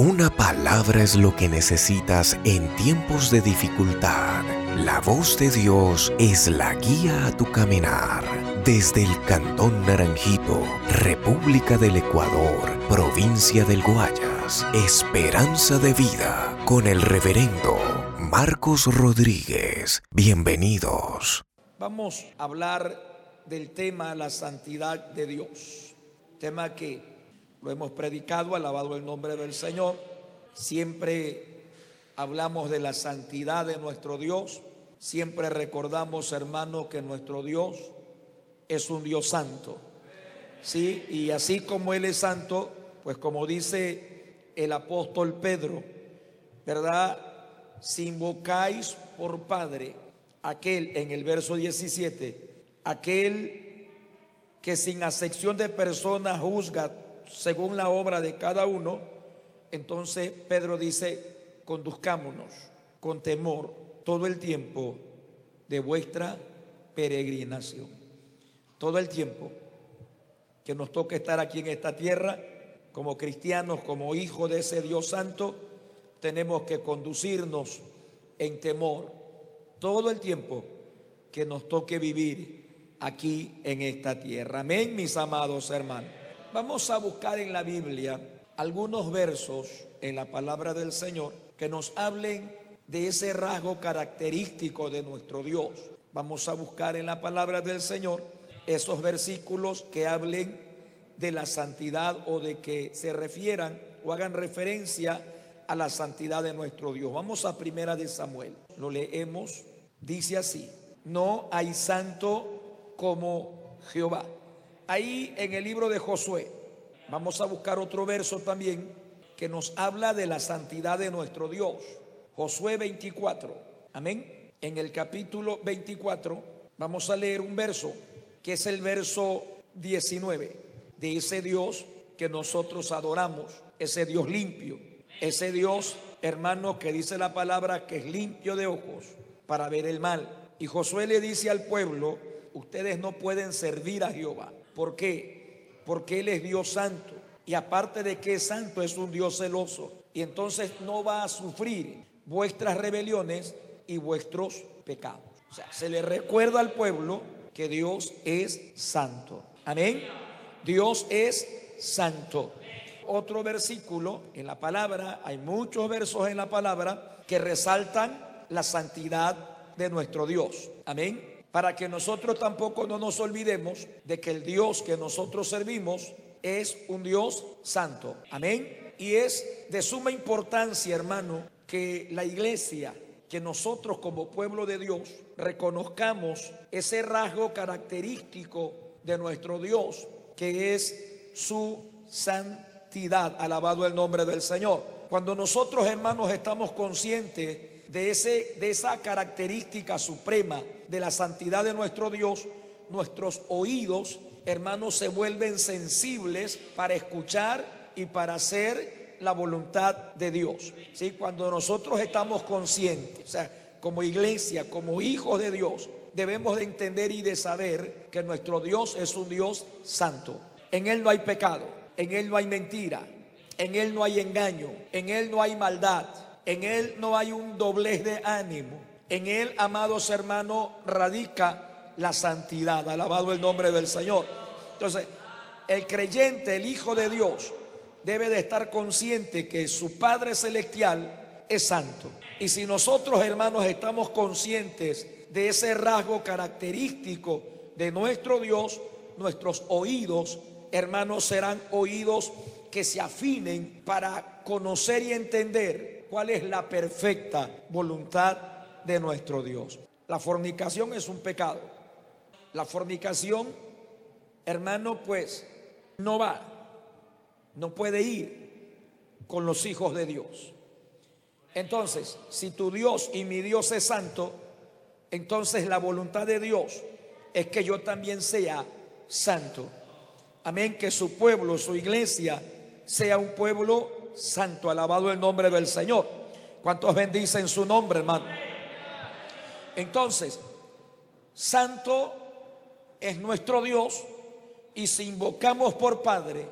Una palabra es lo que necesitas en tiempos de dificultad. La voz de Dios es la guía a tu caminar. Desde el Cantón Naranjito, República del Ecuador, provincia del Guayas, Esperanza de Vida, con el reverendo Marcos Rodríguez. Bienvenidos. Vamos a hablar del tema la santidad de Dios. Tema que lo hemos predicado, alabado el nombre del Señor. Siempre hablamos de la santidad de nuestro Dios. Siempre recordamos, hermano, que nuestro Dios es un Dios santo. Sí, y así como Él es santo, pues como dice el apóstol Pedro, ¿verdad? Si invocáis por Padre aquel en el verso 17, aquel que sin acepción de personas juzga según la obra de cada uno, entonces Pedro dice, conduzcámonos con temor todo el tiempo de vuestra peregrinación. Todo el tiempo que nos toca estar aquí en esta tierra, como cristianos, como hijos de ese Dios santo, tenemos que conducirnos en temor todo el tiempo que nos toque vivir aquí en esta tierra. Amén, mis amados hermanos. Vamos a buscar en la Biblia algunos versos en la palabra del Señor que nos hablen de ese rasgo característico de nuestro Dios. Vamos a buscar en la palabra del Señor esos versículos que hablen de la santidad o de que se refieran o hagan referencia a la santidad de nuestro Dios. Vamos a primera de Samuel. Lo leemos. Dice así, no hay santo como Jehová ahí en el libro de Josué. Vamos a buscar otro verso también que nos habla de la santidad de nuestro Dios. Josué 24. Amén. En el capítulo 24 vamos a leer un verso que es el verso 19 de ese Dios que nosotros adoramos, ese Dios limpio, ese Dios, hermano, que dice la palabra que es limpio de ojos para ver el mal. Y Josué le dice al pueblo, ustedes no pueden servir a Jehová. ¿Por qué? Porque Él es Dios santo. Y aparte de que es santo, es un Dios celoso. Y entonces no va a sufrir vuestras rebeliones y vuestros pecados. Se le recuerda al pueblo que Dios es santo. Amén. Dios es santo. Otro versículo en la palabra, hay muchos versos en la palabra que resaltan la santidad de nuestro Dios. Amén para que nosotros tampoco no nos olvidemos de que el Dios que nosotros servimos es un Dios santo. Amén. Y es de suma importancia, hermano, que la iglesia, que nosotros como pueblo de Dios reconozcamos ese rasgo característico de nuestro Dios, que es su santidad. Alabado el nombre del Señor. Cuando nosotros, hermanos, estamos conscientes de, ese, de esa característica suprema de la santidad de nuestro Dios, nuestros oídos, hermanos, se vuelven sensibles para escuchar y para hacer la voluntad de Dios. ¿Sí? Cuando nosotros estamos conscientes, o sea, como iglesia, como hijos de Dios, debemos de entender y de saber que nuestro Dios es un Dios santo. En Él no hay pecado, en Él no hay mentira, en Él no hay engaño, en Él no hay maldad. En Él no hay un doblez de ánimo. En Él, amados hermanos, radica la santidad. Alabado el nombre del Señor. Entonces, el creyente, el Hijo de Dios, debe de estar consciente que su Padre Celestial es santo. Y si nosotros, hermanos, estamos conscientes de ese rasgo característico de nuestro Dios, nuestros oídos, hermanos, serán oídos que se afinen para conocer y entender cuál es la perfecta voluntad de nuestro Dios. La fornicación es un pecado. La fornicación, hermano, pues no va, no puede ir con los hijos de Dios. Entonces, si tu Dios y mi Dios es santo, entonces la voluntad de Dios es que yo también sea santo. Amén, que su pueblo, su iglesia, sea un pueblo santo, alabado el nombre del Señor. ¿Cuántos bendicen su nombre, hermano? Entonces, santo es nuestro Dios y si invocamos por Padre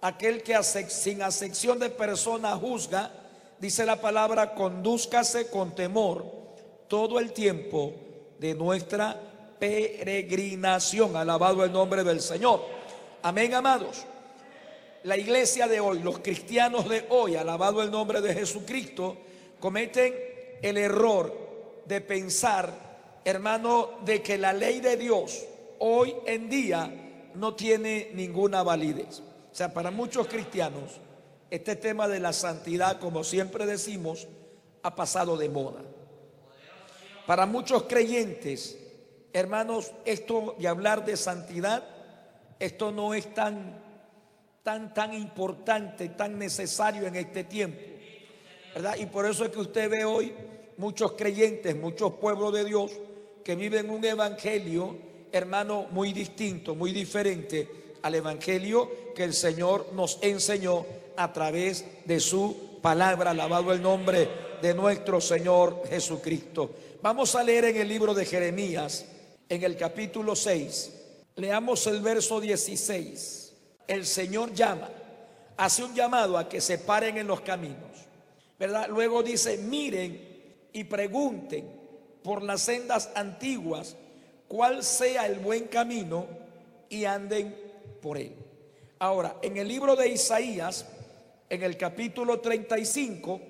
aquel que sin acepción de persona juzga, dice la palabra, condúzcase con temor todo el tiempo de nuestra peregrinación. Alabado el nombre del Señor. Amén, amados. La iglesia de hoy, los cristianos de hoy, alabado el nombre de Jesucristo, cometen el error de pensar, hermano, de que la ley de Dios hoy en día no tiene ninguna validez. O sea, para muchos cristianos, este tema de la santidad, como siempre decimos, ha pasado de moda. Para muchos creyentes, hermanos, esto de hablar de santidad, esto no es tan, tan, tan importante, tan necesario en este tiempo. ¿Verdad? Y por eso es que usted ve hoy muchos creyentes, muchos pueblos de Dios que viven un evangelio, hermano, muy distinto, muy diferente al Evangelio que el Señor nos enseñó a través de su palabra. Alabado el nombre de nuestro Señor Jesucristo. Vamos a leer en el libro de Jeremías, en el capítulo 6. Leamos el verso 16. El Señor llama, hace un llamado a que se paren en los caminos. ¿Verdad? Luego dice, miren y pregunten por las sendas antiguas cuál sea el buen camino y anden por él. Ahora, en el libro de Isaías, en el capítulo 35,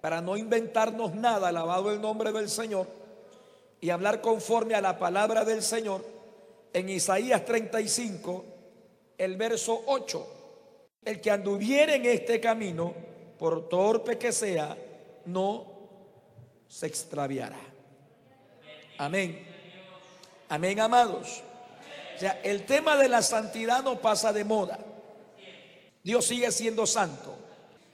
para no inventarnos nada, alabado el nombre del Señor, y hablar conforme a la palabra del Señor, en Isaías 35, el verso 8, el que anduviere en este camino, por torpe que sea, no se extraviará. Amén. Amén, amados sea, el tema de la santidad no pasa de moda. Dios sigue siendo santo.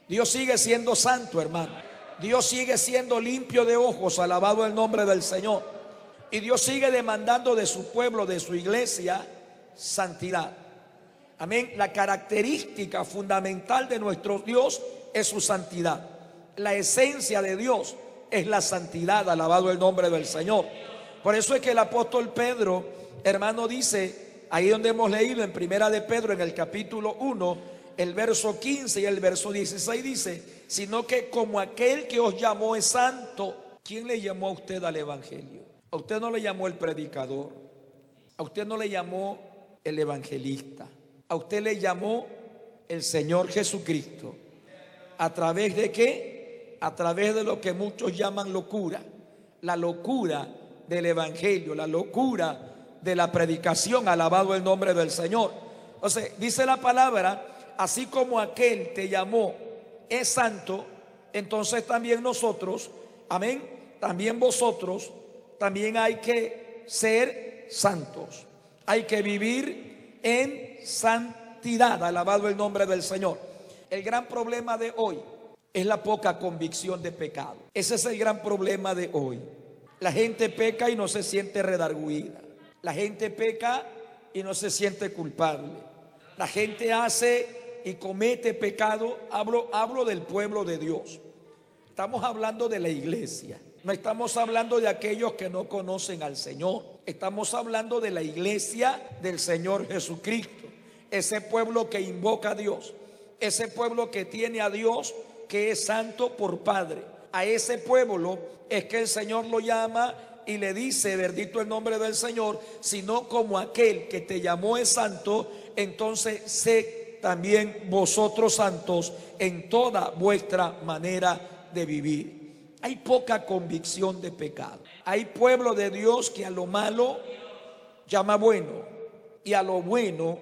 Dios sigue siendo santo, hermano. Dios sigue siendo limpio de ojos, alabado el nombre del Señor. Y Dios sigue demandando de su pueblo, de su iglesia, santidad. Amén. La característica fundamental de nuestro Dios es su santidad. La esencia de Dios es la santidad, alabado el nombre del Señor. Por eso es que el apóstol Pedro hermano, dice, ahí donde hemos leído en Primera de Pedro, en el capítulo 1, el verso 15 y el verso 16 dice, sino que como aquel que os llamó es santo, ¿quién le llamó a usted al Evangelio? A usted no le llamó el predicador, a usted no le llamó el evangelista, a usted le llamó el Señor Jesucristo. ¿A través de qué? A través de lo que muchos llaman locura, la locura del Evangelio, la locura de la predicación, alabado el nombre del Señor. Entonces, dice la palabra, así como aquel te llamó es santo, entonces también nosotros, amén, también vosotros, también hay que ser santos. Hay que vivir en santidad, alabado el nombre del Señor. El gran problema de hoy es la poca convicción de pecado. Ese es el gran problema de hoy. La gente peca y no se siente redarguida. La gente peca y no se siente culpable. La gente hace y comete pecado. Hablo, hablo del pueblo de Dios. Estamos hablando de la iglesia. No estamos hablando de aquellos que no conocen al Señor. Estamos hablando de la iglesia del Señor Jesucristo. Ese pueblo que invoca a Dios. Ese pueblo que tiene a Dios que es santo por Padre. A ese pueblo es que el Señor lo llama y le dice, bendito el nombre del Señor, sino como aquel que te llamó es santo, entonces sé también vosotros santos en toda vuestra manera de vivir. Hay poca convicción de pecado. Hay pueblo de Dios que a lo malo llama bueno y a lo bueno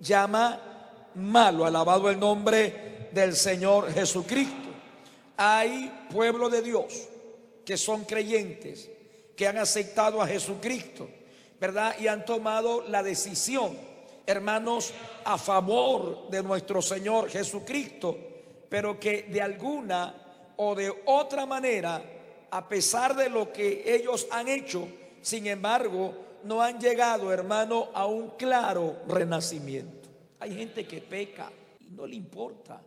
llama malo. Alabado el nombre del Señor Jesucristo. Hay pueblo de Dios que son creyentes que han aceptado a Jesucristo, ¿verdad? Y han tomado la decisión, hermanos, a favor de nuestro Señor Jesucristo, pero que de alguna o de otra manera, a pesar de lo que ellos han hecho, sin embargo, no han llegado, hermano, a un claro renacimiento. Hay gente que peca y no le importa.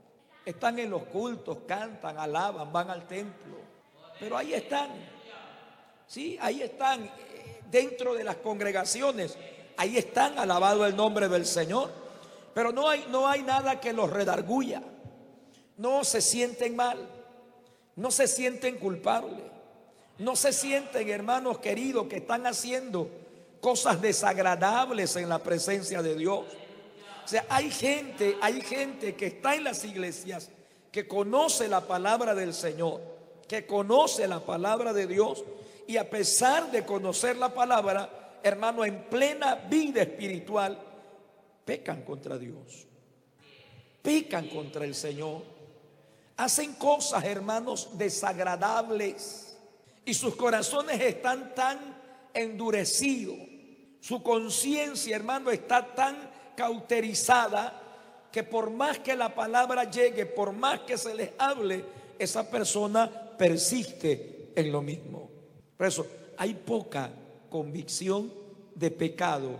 Están en los cultos, cantan, alaban, van al templo, pero ahí están Sí, ahí están eh, dentro de las congregaciones. Ahí están, alabado el nombre del Señor. Pero no hay, no hay nada que los redarguya. No se sienten mal. No se sienten culpables. No se sienten, hermanos queridos, que están haciendo cosas desagradables en la presencia de Dios. O sea, hay gente, hay gente que está en las iglesias que conoce la palabra del Señor, que conoce la palabra de Dios y a pesar de conocer la palabra, hermano, en plena vida espiritual, pecan contra Dios, pecan contra el Señor, hacen cosas, hermanos, desagradables y sus corazones están tan endurecidos, su conciencia, hermano, está tan cauterizada que por más que la palabra llegue, por más que se les hable, esa persona persiste en lo mismo. Por eso hay poca convicción de pecado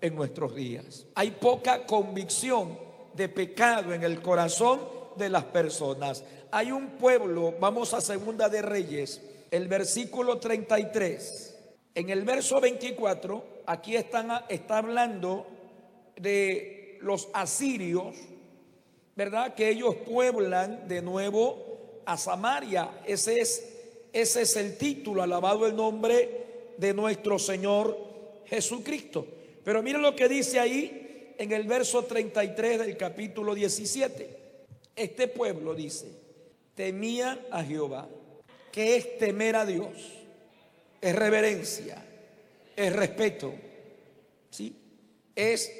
en nuestros días. Hay poca convicción de pecado en el corazón de las personas. Hay un pueblo, vamos a Segunda de Reyes, el versículo 33. En el verso 24, aquí están, está hablando de los asirios, ¿verdad? Que ellos pueblan de nuevo a Samaria. Ese es, ese es el título, alabado el nombre de nuestro Señor Jesucristo. Pero miren lo que dice ahí en el verso 33 del capítulo 17. Este pueblo dice, temía a Jehová, que es temer a Dios, es reverencia, es respeto, ¿sí? Es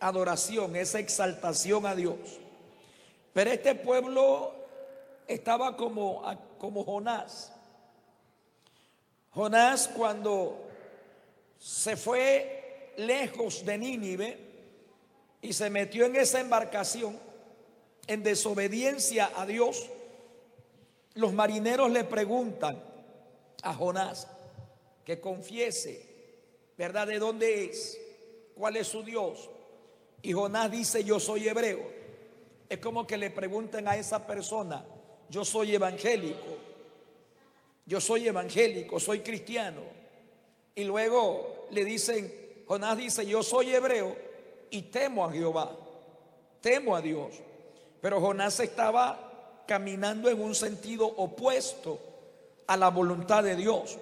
adoración, es exaltación a Dios. Pero este pueblo estaba como, como Jonás. Jonás cuando se fue lejos de Nínive y se metió en esa embarcación en desobediencia a Dios, los marineros le preguntan a Jonás que confiese, ¿verdad? ¿De dónde es? ¿Cuál es su Dios? Y Jonás dice, yo soy hebreo. Es como que le pregunten a esa persona, yo soy evangélico, yo soy evangélico, soy cristiano. Y luego le dicen, Jonás dice, yo soy hebreo y temo a Jehová, temo a Dios. Pero Jonás estaba caminando en un sentido opuesto a la voluntad de Dios.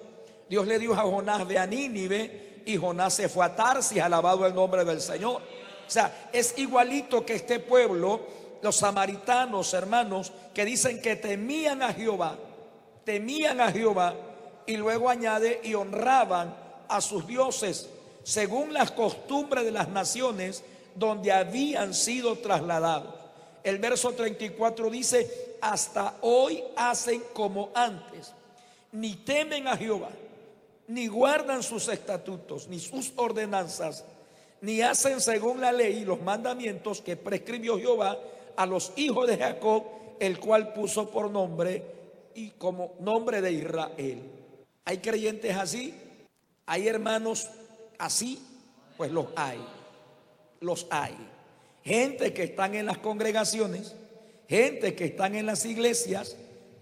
Dios le dijo a Jonás, de a Nínive y Jonás se fue a Tarsis, alabado el nombre del Señor. O sea, es igualito que este pueblo, los samaritanos, hermanos, que dicen que temían a Jehová, temían a Jehová y luego añade y honraban a sus dioses según las costumbres de las naciones donde habían sido trasladados. El verso 34 dice, hasta hoy hacen como antes, ni temen a Jehová, ni guardan sus estatutos, ni sus ordenanzas, ni hacen según la ley y los mandamientos que prescribió Jehová a los hijos de Jacob, el cual puso por nombre y como nombre de Israel. Hay creyentes así, hay hermanos Así, pues los hay. Los hay. Gente que están en las congregaciones, gente que están en las iglesias,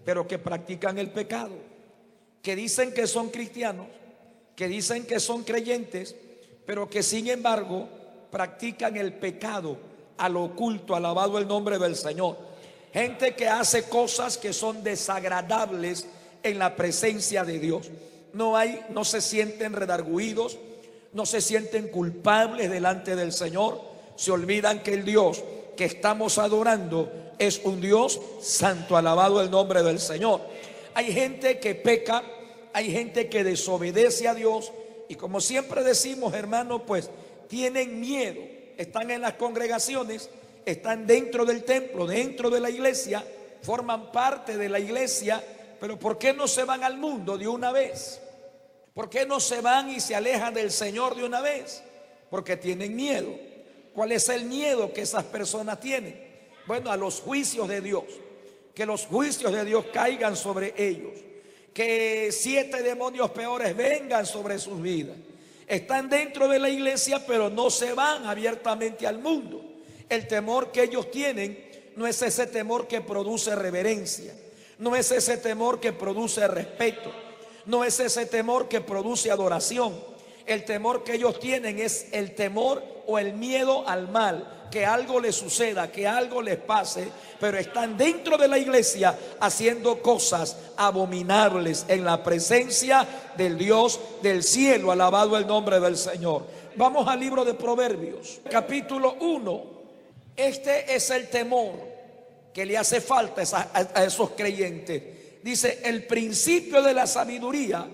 pero que practican el pecado, que dicen que son cristianos, que dicen que son creyentes, pero que sin embargo practican el pecado a lo oculto, alabado el nombre del Señor. Gente que hace cosas que son desagradables en la presencia de Dios. No hay, no se sienten redarguidos, no se sienten culpables delante del Señor, se olvidan que el Dios que estamos adorando es un Dios santo, alabado el nombre del Señor. Hay gente que peca, hay gente que desobedece a Dios y como siempre decimos, hermanos, pues tienen miedo, están en las congregaciones, están dentro del templo, dentro de la iglesia, forman parte de la iglesia, pero ¿por qué no se van al mundo de una vez? ¿Por qué no se van y se alejan del Señor de una vez? Porque tienen miedo. ¿Cuál es el miedo que esas personas tienen? Bueno, a los juicios de Dios. Que los juicios de Dios caigan sobre ellos. Que siete demonios peores vengan sobre sus vidas. Están dentro de la iglesia, pero no se van abiertamente al mundo. El temor que ellos tienen no es ese temor que produce reverencia. No es ese temor que produce respeto no es ese temor que produce adoración. El temor que ellos tienen es el temor o el miedo al mal, que algo les suceda, que algo les pase, pero están dentro de la iglesia haciendo cosas abominables en la presencia del Dios del cielo. Alabado el nombre del Señor. Vamos al libro de Proverbios, capítulo 1. Este es el temor que le hace falta a esos creyentes. Dice, el principio de la sabiduría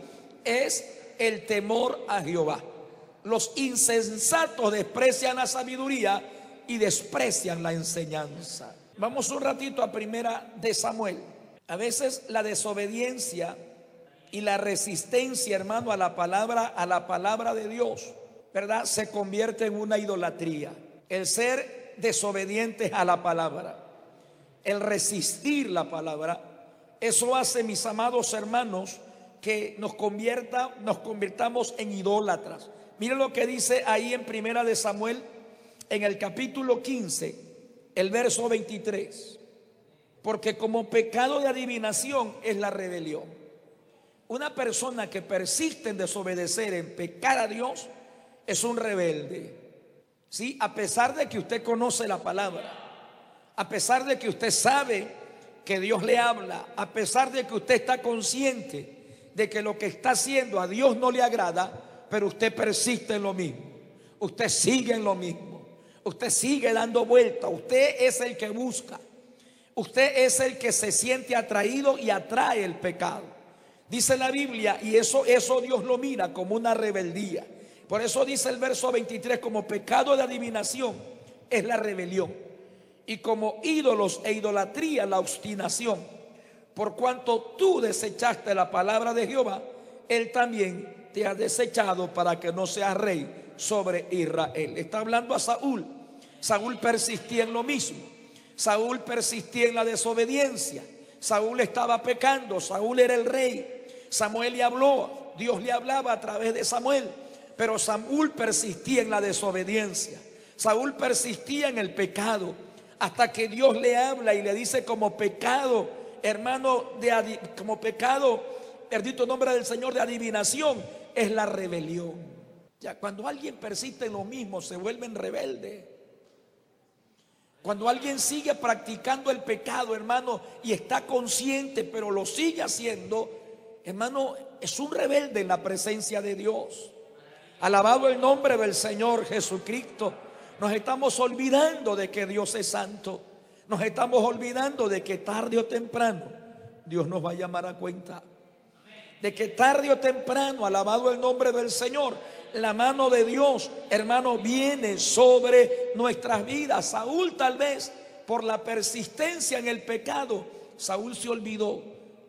es el temor a Jehová. Los insensatos desprecian la sabiduría y desprecian la enseñanza. Vamos un ratito a primera de Samuel. A veces la desobediencia y la resistencia, hermano, a la palabra, a la palabra de Dios, ¿verdad? Se convierte en una idolatría. El ser desobedientes a la palabra, el resistir la palabra, eso hace, mis amados hermanos, que nos convierta, nos convirtamos en idólatras. Miren lo que dice ahí en Primera de Samuel, en el capítulo 15, el verso 23. Porque como pecado de adivinación es la rebelión. Una persona que persiste en desobedecer, en pecar a Dios, es un rebelde. ¿Sí? A pesar de que usted conoce la palabra, a pesar de que usted sabe que Dios le habla, a pesar de que usted está consciente de que lo que está haciendo a Dios no le agrada, pero usted persiste en lo mismo. Usted sigue en lo mismo. Usted sigue dando vuelta. Usted es el que busca. Usted es el que se siente atraído y atrae el pecado. Dice la Biblia, y eso, eso Dios lo mira como una rebeldía. Por eso dice el verso 23, como pecado de adivinación es la rebelión. Y como ídolos e idolatría la obstinación. Por cuanto tú desechaste la palabra de Jehová, Él también te ha desechado para que no seas rey sobre Israel. Está hablando a Saúl. Saúl persistía en lo mismo. Saúl persistía en la desobediencia. Saúl estaba pecando. Saúl era el rey. Samuel le habló. Dios le hablaba a través de Samuel. Pero Saúl persistía en la desobediencia. Saúl persistía en el pecado. Hasta que Dios le habla y le dice como pecado, hermano, de, como pecado, bendito nombre del Señor de adivinación es la rebelión. Ya cuando alguien persiste en lo mismo, se vuelven rebelde. Cuando alguien sigue practicando el pecado, hermano, y está consciente, pero lo sigue haciendo, hermano, es un rebelde en la presencia de Dios. Alabado el nombre del Señor Jesucristo. Nos estamos olvidando de que Dios es santo. Nos estamos olvidando de que tarde o temprano Dios nos va a llamar a cuenta de que tarde o temprano, alabado el nombre del Señor, la mano de Dios, hermano, viene sobre nuestras vidas. Saúl tal vez, por la persistencia en el pecado, Saúl se olvidó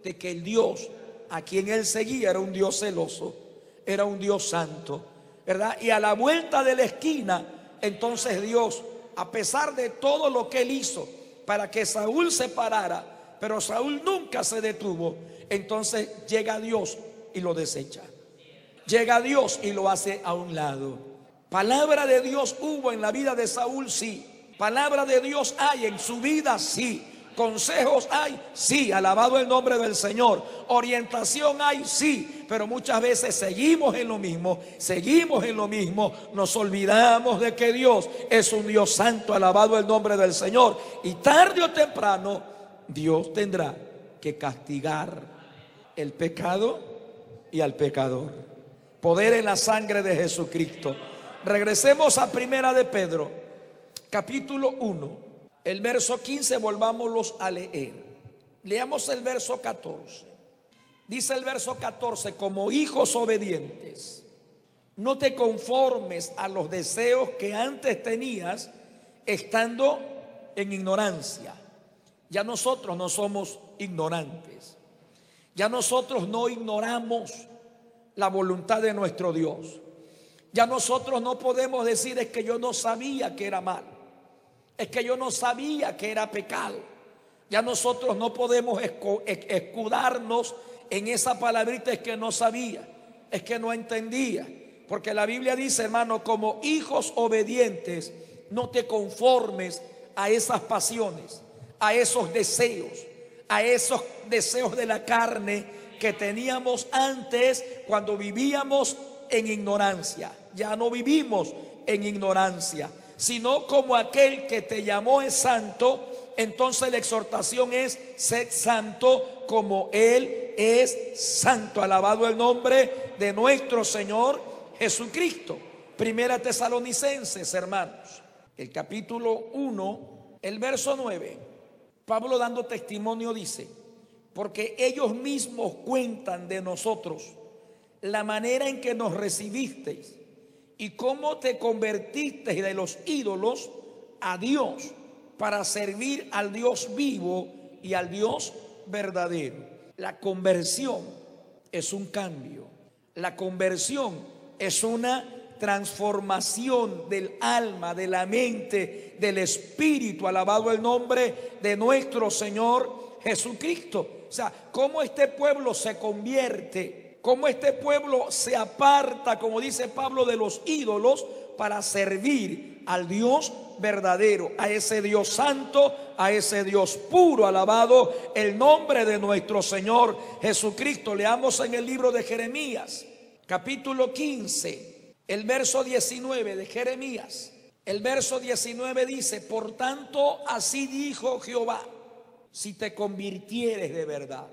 de que el Dios a quien él seguía era un Dios celoso, era un Dios santo, ¿verdad? Y a la vuelta de la esquina, entonces Dios, a pesar de todo lo que él hizo para que Saúl se parara, pero Saúl nunca se detuvo, entonces llega Dios y lo desecha. Llega Dios y lo hace a un lado. Palabra de Dios hubo en la vida de Saúl, sí. Palabra de Dios hay en su vida, sí. Consejos hay, sí, alabado el nombre del Señor. Orientación hay, sí, pero muchas veces seguimos en lo mismo, seguimos en lo mismo, nos olvidamos de que Dios es un Dios santo, alabado el nombre del Señor. Y tarde o temprano Dios tendrá que castigar el pecado y al pecador. Poder en la sangre de Jesucristo. Regresemos a Primera de Pedro, capítulo 1, el verso 15, volvámoslos a leer. Leamos el verso 14. Dice el verso 14, como hijos obedientes, no te conformes a los deseos que antes tenías estando en ignorancia. Ya nosotros no somos ignorantes. Ya nosotros no ignoramos la voluntad de nuestro Dios. Ya nosotros no podemos decir es que yo no sabía que era mal. Es que yo no sabía que era pecado. Ya nosotros no podemos escudarnos en esa palabrita es que no sabía, es que no entendía. Porque la Biblia dice, hermano, como hijos obedientes, no te conformes a esas pasiones, a esos deseos a esos deseos de la carne que teníamos antes cuando vivíamos en ignorancia. Ya no vivimos en ignorancia. Sino como aquel que te llamó es santo, entonces la exhortación es, ser santo como Él es santo. Alabado el nombre de nuestro Señor Jesucristo. Primera Tesalonicenses, hermanos, el capítulo 1, el verso 9. Pablo dando testimonio dice, porque ellos mismos cuentan de nosotros la manera en que nos recibisteis y cómo te convertiste de los ídolos a Dios para servir al Dios vivo y al Dios verdadero. La conversión es un cambio. La conversión es una transformación del alma, de la mente, del espíritu. Alabado el nombre de nuestro Señor Jesucristo. O sea, cómo este pueblo se convierte, cómo este pueblo se aparta, como dice Pablo, de los ídolos para servir al Dios verdadero, a ese Dios santo, a ese Dios puro. Alabado el nombre de nuestro Señor Jesucristo. Leamos en el libro de Jeremías, capítulo 15, el verso 19 de Jeremías. El verso 19 dice, por tanto, así dijo Jehová, si te convirtieres de verdad.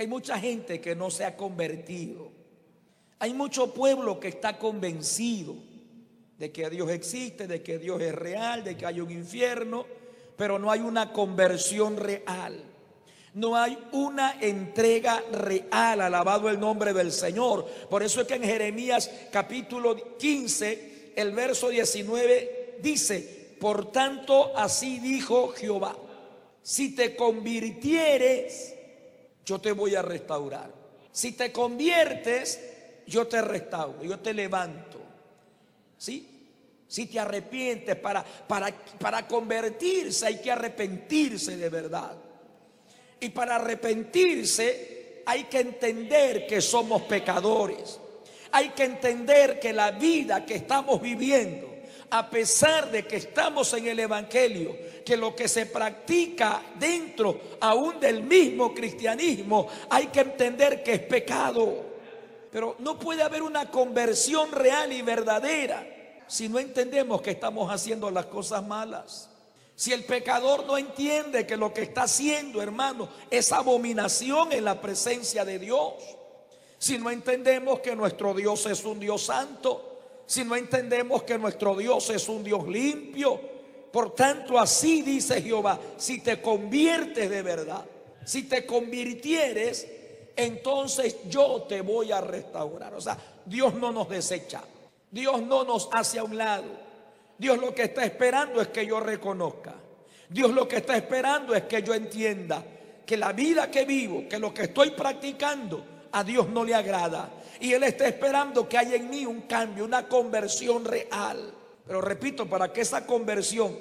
Hay mucha gente que no se ha convertido. Hay mucho pueblo que está convencido de que Dios existe, de que Dios es real, de que hay un infierno, pero no hay una conversión real. No hay una entrega real, alabado el nombre del Señor. Por eso es que en Jeremías capítulo 15, el verso 19 dice, por tanto así dijo Jehová, si te convirtieres, yo te voy a restaurar. Si te conviertes, yo te restauro, yo te levanto. ¿Sí? Si te arrepientes, para, para, para convertirse hay que arrepentirse de verdad. Y para arrepentirse hay que entender que somos pecadores. Hay que entender que la vida que estamos viviendo, a pesar de que estamos en el Evangelio, que lo que se practica dentro aún del mismo cristianismo, hay que entender que es pecado. Pero no puede haber una conversión real y verdadera si no entendemos que estamos haciendo las cosas malas. Si el pecador no entiende que lo que está haciendo, hermano, es abominación en la presencia de Dios. Si no entendemos que nuestro Dios es un Dios santo. Si no entendemos que nuestro Dios es un Dios limpio. Por tanto, así dice Jehová, si te conviertes de verdad, si te convirtieres, entonces yo te voy a restaurar. O sea, Dios no nos desecha. Dios no nos hace a un lado. Dios lo que está esperando es que yo reconozca. Dios lo que está esperando es que yo entienda que la vida que vivo, que lo que estoy practicando, a Dios no le agrada. Y Él está esperando que haya en mí un cambio, una conversión real. Pero repito, para que esa conversión,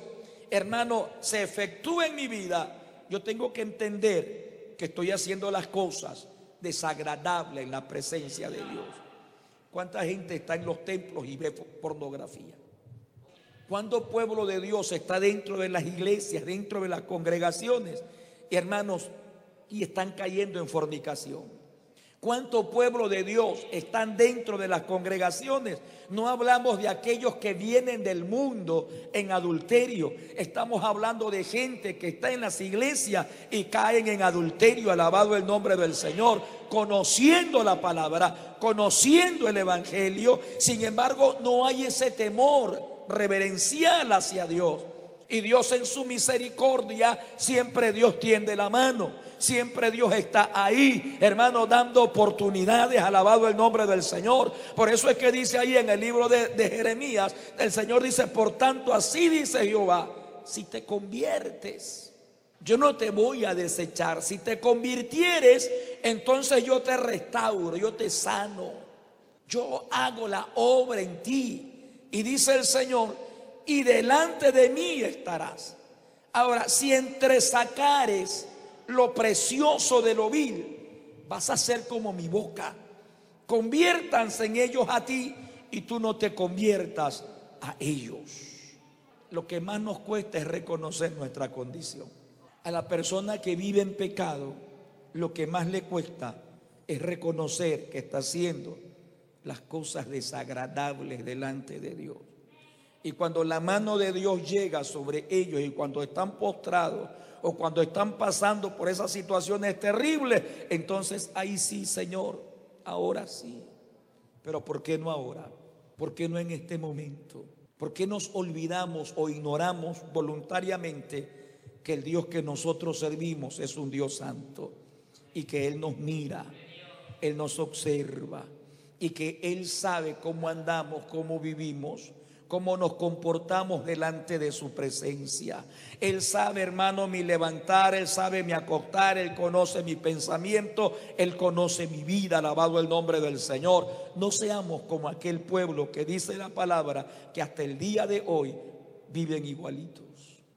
hermano, se efectúe en mi vida, yo tengo que entender que estoy haciendo las cosas desagradables en la presencia de Dios. ¿Cuánta gente está en los templos y ve pornografía? ¿Cuánto pueblo de Dios está dentro de las iglesias, dentro de las congregaciones, hermanos, y están cayendo en fornicación? ¿Cuánto pueblo de Dios están dentro de las congregaciones? No hablamos de aquellos que vienen del mundo en adulterio. Estamos hablando de gente que está en las iglesias y caen en adulterio, alabado el nombre del Señor, conociendo la palabra, conociendo el Evangelio. Sin embargo, no hay ese temor reverencial hacia Dios. Y Dios en su misericordia, siempre Dios tiende la mano. Siempre Dios está ahí, hermano, dando oportunidades. Alabado el nombre del Señor. Por eso es que dice ahí en el libro de, Jeremías, el Señor dice, por tanto, así dice Jehová, si te conviertes, yo no te voy a desechar. Si te convirtieres, entonces yo te restauro, yo te sano. Yo hago la obra en ti. Y dice el Señor, y delante de mí estarás. Ahora, si entre sacares lo precioso de lo vil, vas a ser como mi boca. Conviértanse en ellos a ti y tú no te conviertas a ellos. Lo que más nos cuesta es reconocer nuestra condición. A la persona que vive en pecado, lo que más le cuesta es reconocer que está haciendo las cosas desagradables delante de Dios. Y cuando la mano de Dios llega sobre ellos y cuando están postrados o cuando están pasando por esas situaciones terribles, entonces ahí sí, Señor, ahora sí. Pero ¿por qué no ahora? ¿Por qué no en este momento? ¿Por qué nos olvidamos o ignoramos voluntariamente que el Dios que nosotros servimos es un Dios santo y que Él nos mira, Él nos observa y que Él sabe cómo andamos, cómo vivimos? Cómo nos comportamos delante de su presencia. Él sabe, hermano, mi levantar, Él sabe mi acostar, Él conoce mi pensamiento, Él conoce mi vida, alabado el nombre del Señor. No seamos como aquel pueblo que dice la palabra que hasta el día de hoy viven igualitos.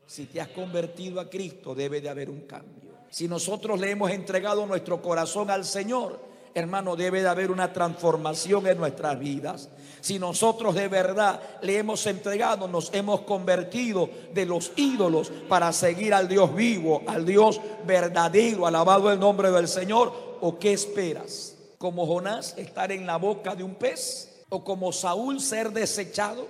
Si te has convertido a Cristo, debe de haber un cambio. Si nosotros le hemos entregado nuestro corazón al Señor, hermano, debe de haber una transformación en nuestras vidas. Si nosotros de verdad le hemos entregado, nos hemos convertido de los ídolos para seguir al Dios vivo, al Dios verdadero, alabado el nombre del Señor, ¿o qué esperas? ¿Como Jonás estar en la boca de un pez? ¿O como Saúl ser desechado?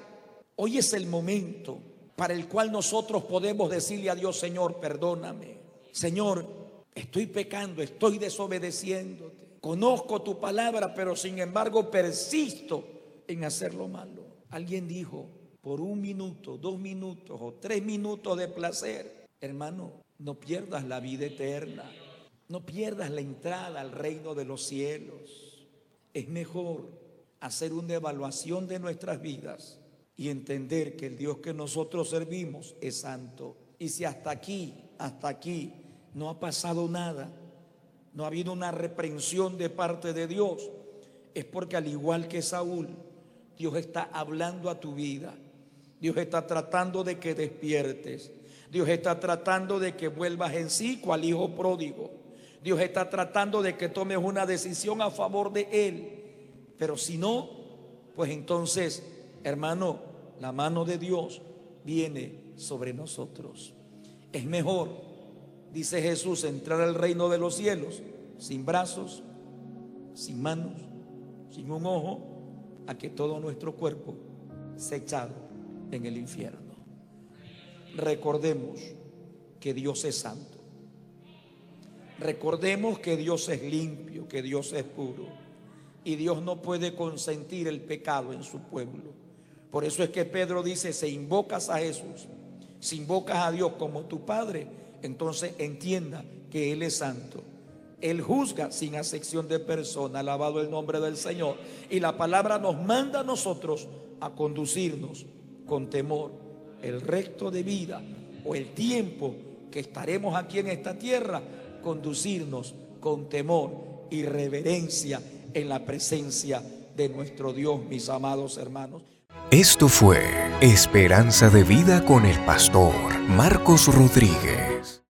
Hoy es el momento para el cual nosotros podemos decirle a Dios, Señor, perdóname. Señor, estoy pecando, estoy desobedeciéndote. Conozco tu palabra, pero sin embargo persisto en hacer lo malo. Alguien dijo, por un minuto, dos minutos o tres minutos de placer, hermano, no pierdas la vida eterna, no pierdas la entrada al reino de los cielos. Es mejor hacer una evaluación de nuestras vidas y entender que el Dios que nosotros servimos es santo. Y si hasta aquí, hasta aquí no ha pasado nada, no ha habido una reprensión de parte de Dios, es porque al igual que Saúl, Dios está hablando a tu vida. Dios está tratando de que despiertes. Dios está tratando de que vuelvas en sí cual hijo pródigo. Dios está tratando de que tomes una decisión a favor de Él. Pero si no, pues entonces, hermano, la mano de Dios viene sobre nosotros. Es mejor dice Jesús, entrar al reino de los cielos sin brazos, sin manos, sin un ojo, a que todo nuestro cuerpo se echado en el infierno. Recordemos que Dios es santo. Recordemos que Dios es limpio, que Dios es puro. Y Dios no puede consentir el pecado en su pueblo. Por eso es que Pedro dice, si invocas a Jesús, si invocas a Dios como tu Padre, entonces entienda que Él es santo. Él juzga sin acepción de persona, alabado el nombre del Señor. Y la palabra nos manda a nosotros a conducirnos con temor el resto de vida o el tiempo que estaremos aquí en esta tierra, conducirnos con temor y reverencia en la presencia de nuestro Dios, mis amados hermanos. Esto fue Esperanza de Vida con el pastor Marcos Rodríguez.